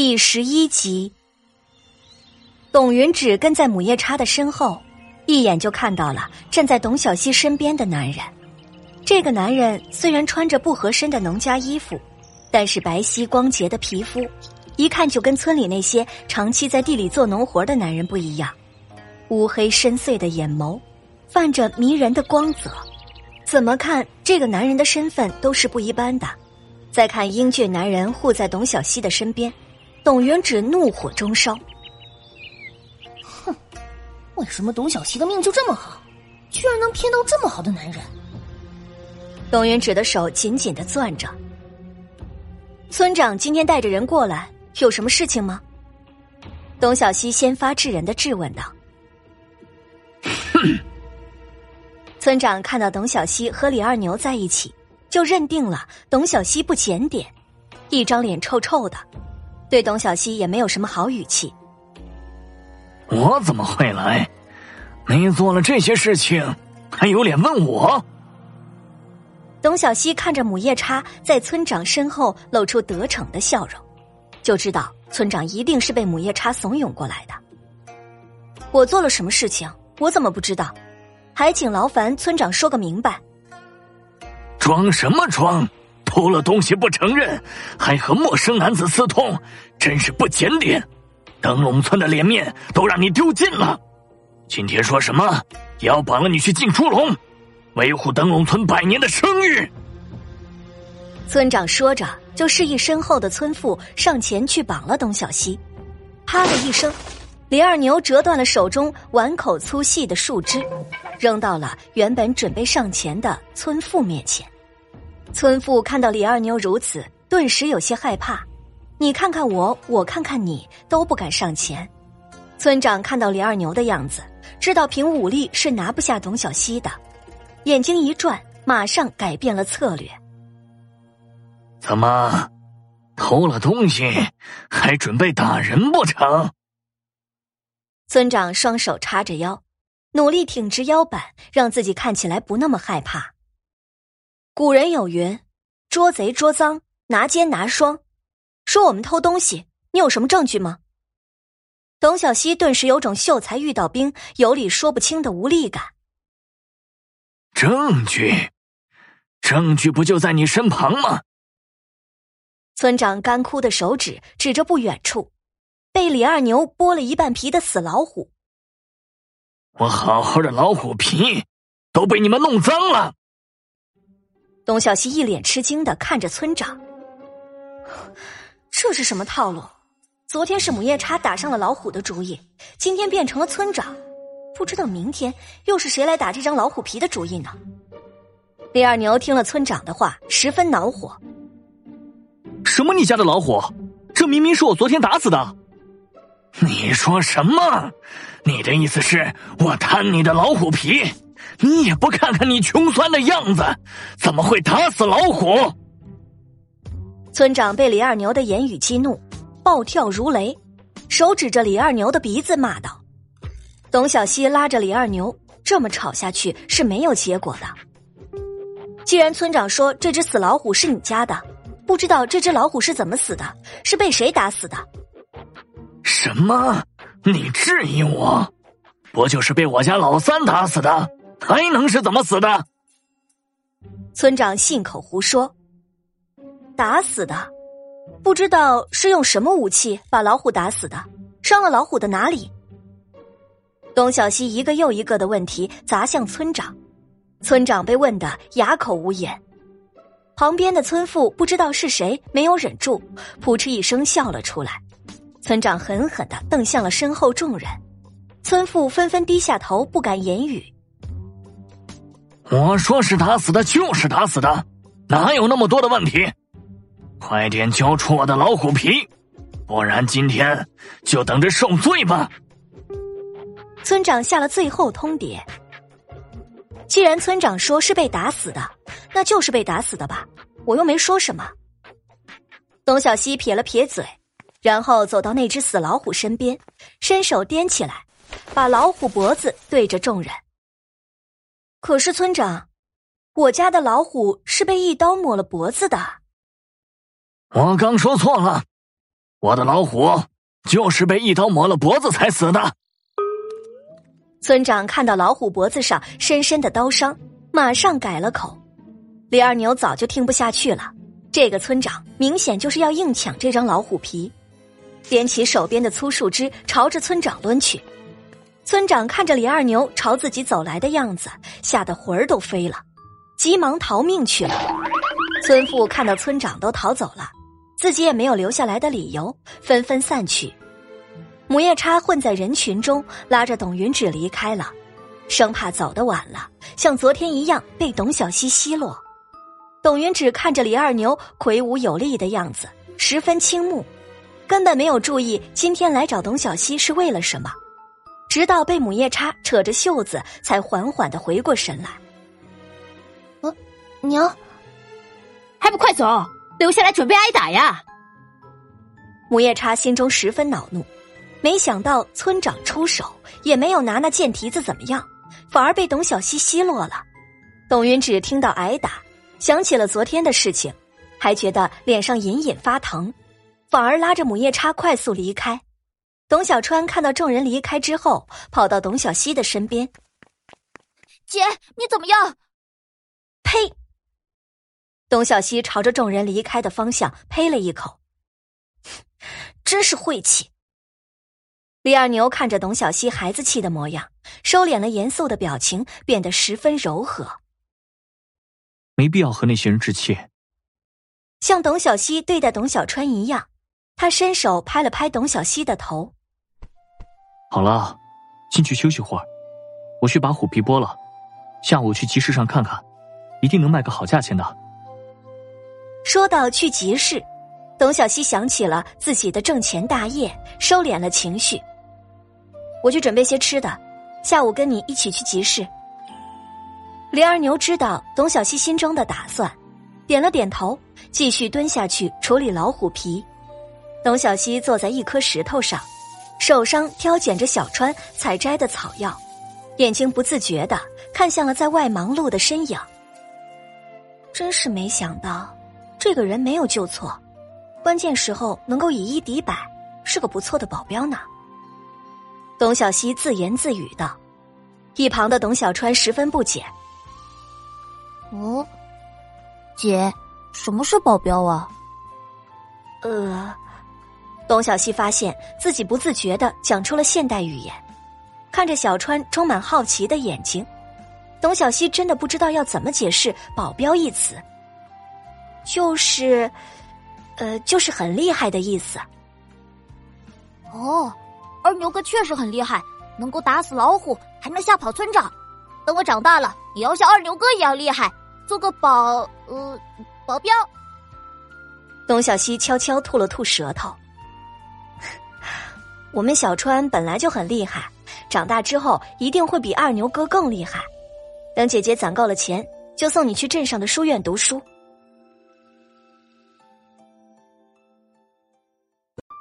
第十一集，董云芷跟在母夜叉的身后，一眼就看到了站在董小希身边的男人。这个男人虽然穿着不合身的农家衣服，但是白皙光洁的皮肤，一看就跟村里那些长期在地里做农活的男人不一样。乌黑深邃的眼眸，泛着迷人的光泽，怎么看这个男人的身份都是不一般的。再看英俊男人护在董小希的身边，董云芷怒火中烧。哼，为什么董小希的命就这么好，居然能骗到这么好的男人？董云芷的手紧紧的攥着。村长今天带着人过来，有什么事情吗？董小希先发制人的质问道。哼。村长看到董小希和李二牛在一起。就认定了董小希不检点，一张脸臭臭的，对董小希也没有什么好语气。我怎么会来？你做了这些事情，还有脸问我？董小希看着母夜叉在村长身后露出得逞的笑容，就知道村长一定是被母夜叉怂恿过来的。我做了什么事情？我怎么不知道？还请劳烦村长说个明白。装什么装？偷了东西不承认，还和陌生男子私通，真是不检点！灯笼村的脸面都让你丢尽了。今天说什么也要绑了你去进猪笼，维护灯笼村百年的声誉。村长说着，就示意身后的村妇上前去绑了董小希。啪的一声，李二牛折断了手中碗口粗细的树枝，扔到了原本准备上前的村妇面前。村妇看到李二牛如此，顿时有些害怕。你看看我，我看看你，都不敢上前。村长看到李二牛的样子，知道凭武力是拿不下董小希的，眼睛一转，马上改变了策略。怎么，偷了东西还准备打人不成？村长双手叉着腰，努力挺直腰板，让自己看起来不那么害怕。古人有云：“捉贼捉赃，拿奸拿双。”说我们偷东西，你有什么证据吗？董小希顿时有种秀才遇到兵，有理说不清的无力感。证据，证据不就在你身旁吗？村长干枯的手指指着不远处，被李二牛剥了一半皮的死老虎。我好好的老虎皮，都被你们弄脏了。董小希一脸吃惊的看着村长，这是什么套路？昨天是母夜叉打上了老虎的主意，今天变成了村长，不知道明天又是谁来打这张老虎皮的主意呢？李二牛听了村长的话，十分恼火。什么？你家的老虎？这明明是我昨天打死的！你说什么？你的意思是我贪你的老虎皮？你也不看看你穷酸的样子，怎么会打死老虎？村长被李二牛的言语激怒，暴跳如雷，手指着李二牛的鼻子骂道：“董小希拉着李二牛，这么吵下去是没有结果的。既然村长说这只死老虎是你家的，不知道这只老虎是怎么死的，是被谁打死的？什么？你质疑我？不就是被我家老三打死的？”还能是怎么死的？村长信口胡说，打死的，不知道是用什么武器把老虎打死的，伤了老虎的哪里？董小西一个又一个的问题砸向村长，村长被问得哑口无言。旁边的村妇不知道是谁，没有忍住，扑哧一声笑了出来。村长狠狠的瞪向了身后众人，村妇纷纷低下头，不敢言语。我说是打死的，就是打死的，哪有那么多的问题？快点交出我的老虎皮，不然今天就等着受罪吧！村长下了最后通牒。既然村长说是被打死的，那就是被打死的吧？我又没说什么。董小希撇了撇嘴，然后走到那只死老虎身边，伸手掂起来，把老虎脖子对着众人。可是村长，我家的老虎是被一刀抹了脖子的。我刚说错了，我的老虎就是被一刀抹了脖子才死的。村长看到老虎脖子上深深的刀伤，马上改了口。李二牛早就听不下去了，这个村长明显就是要硬抢这张老虎皮，捡起手边的粗树枝朝着村长抡去。村长看着李二牛朝自己走来的样子，吓得魂儿都飞了，急忙逃命去了。村妇看到村长都逃走了，自己也没有留下来的理由，纷纷散去。母夜叉混在人群中，拉着董云芷离开了，生怕走得晚了，像昨天一样被董小西奚落。董云芷看着李二牛魁梧有力的样子，十分倾慕，根本没有注意今天来找董小西是为了什么。直到被母夜叉扯着袖子，才缓缓的回过神来。呃，娘，还不快走，留下来准备挨打呀！母夜叉心中十分恼怒，没想到村长出手也没有拿那剑蹄子怎么样，反而被董小西奚落了。董云芷听到挨打，想起了昨天的事情，还觉得脸上隐隐发疼，反而拉着母夜叉快速离开。董小川看到众人离开之后，跑到董小希的身边：“姐，你怎么样？”呸！董小希朝着众人离开的方向呸了一口，真是晦气。李二牛看着董小希孩子气的模样，收敛了严肃的表情，变得十分柔和。没必要和那些人置气。像董小希对待董小川一样，他伸手拍了拍董小希的头。好了，进去休息会儿，我去把虎皮剥了，下午去集市上看看，一定能卖个好价钱的。说到去集市，董小西想起了自己的挣钱大业，收敛了情绪。我去准备些吃的，下午跟你一起去集市。李二牛知道董小西心中的打算，点了点头，继续蹲下去处理老虎皮。董小西坐在一颗石头上。手上挑拣着小川采摘的草药，眼睛不自觉的看向了在外忙碌的身影。真是没想到，这个人没有救错，关键时候能够以一敌百，是个不错的保镖呢。董小西自言自语道，一旁的董小川十分不解：“哦，姐，什么是保镖啊？”呃。董小西发现自己不自觉的讲出了现代语言，看着小川充满好奇的眼睛，董小西真的不知道要怎么解释“保镖”一词。就是，呃，就是很厉害的意思。哦，二牛哥确实很厉害，能够打死老虎，还能吓跑村长。等我长大了，也要像二牛哥一样厉害，做个保呃保镖。董小西悄悄吐了吐舌头。我们小川本来就很厉害，长大之后一定会比二牛哥更厉害。等姐姐攒够了钱，就送你去镇上的书院读书。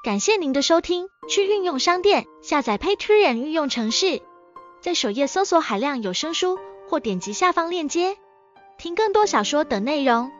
感谢您的收听，去运用商店下载 Patreon 运用城市，在首页搜索海量有声书，或点击下方链接听更多小说等内容。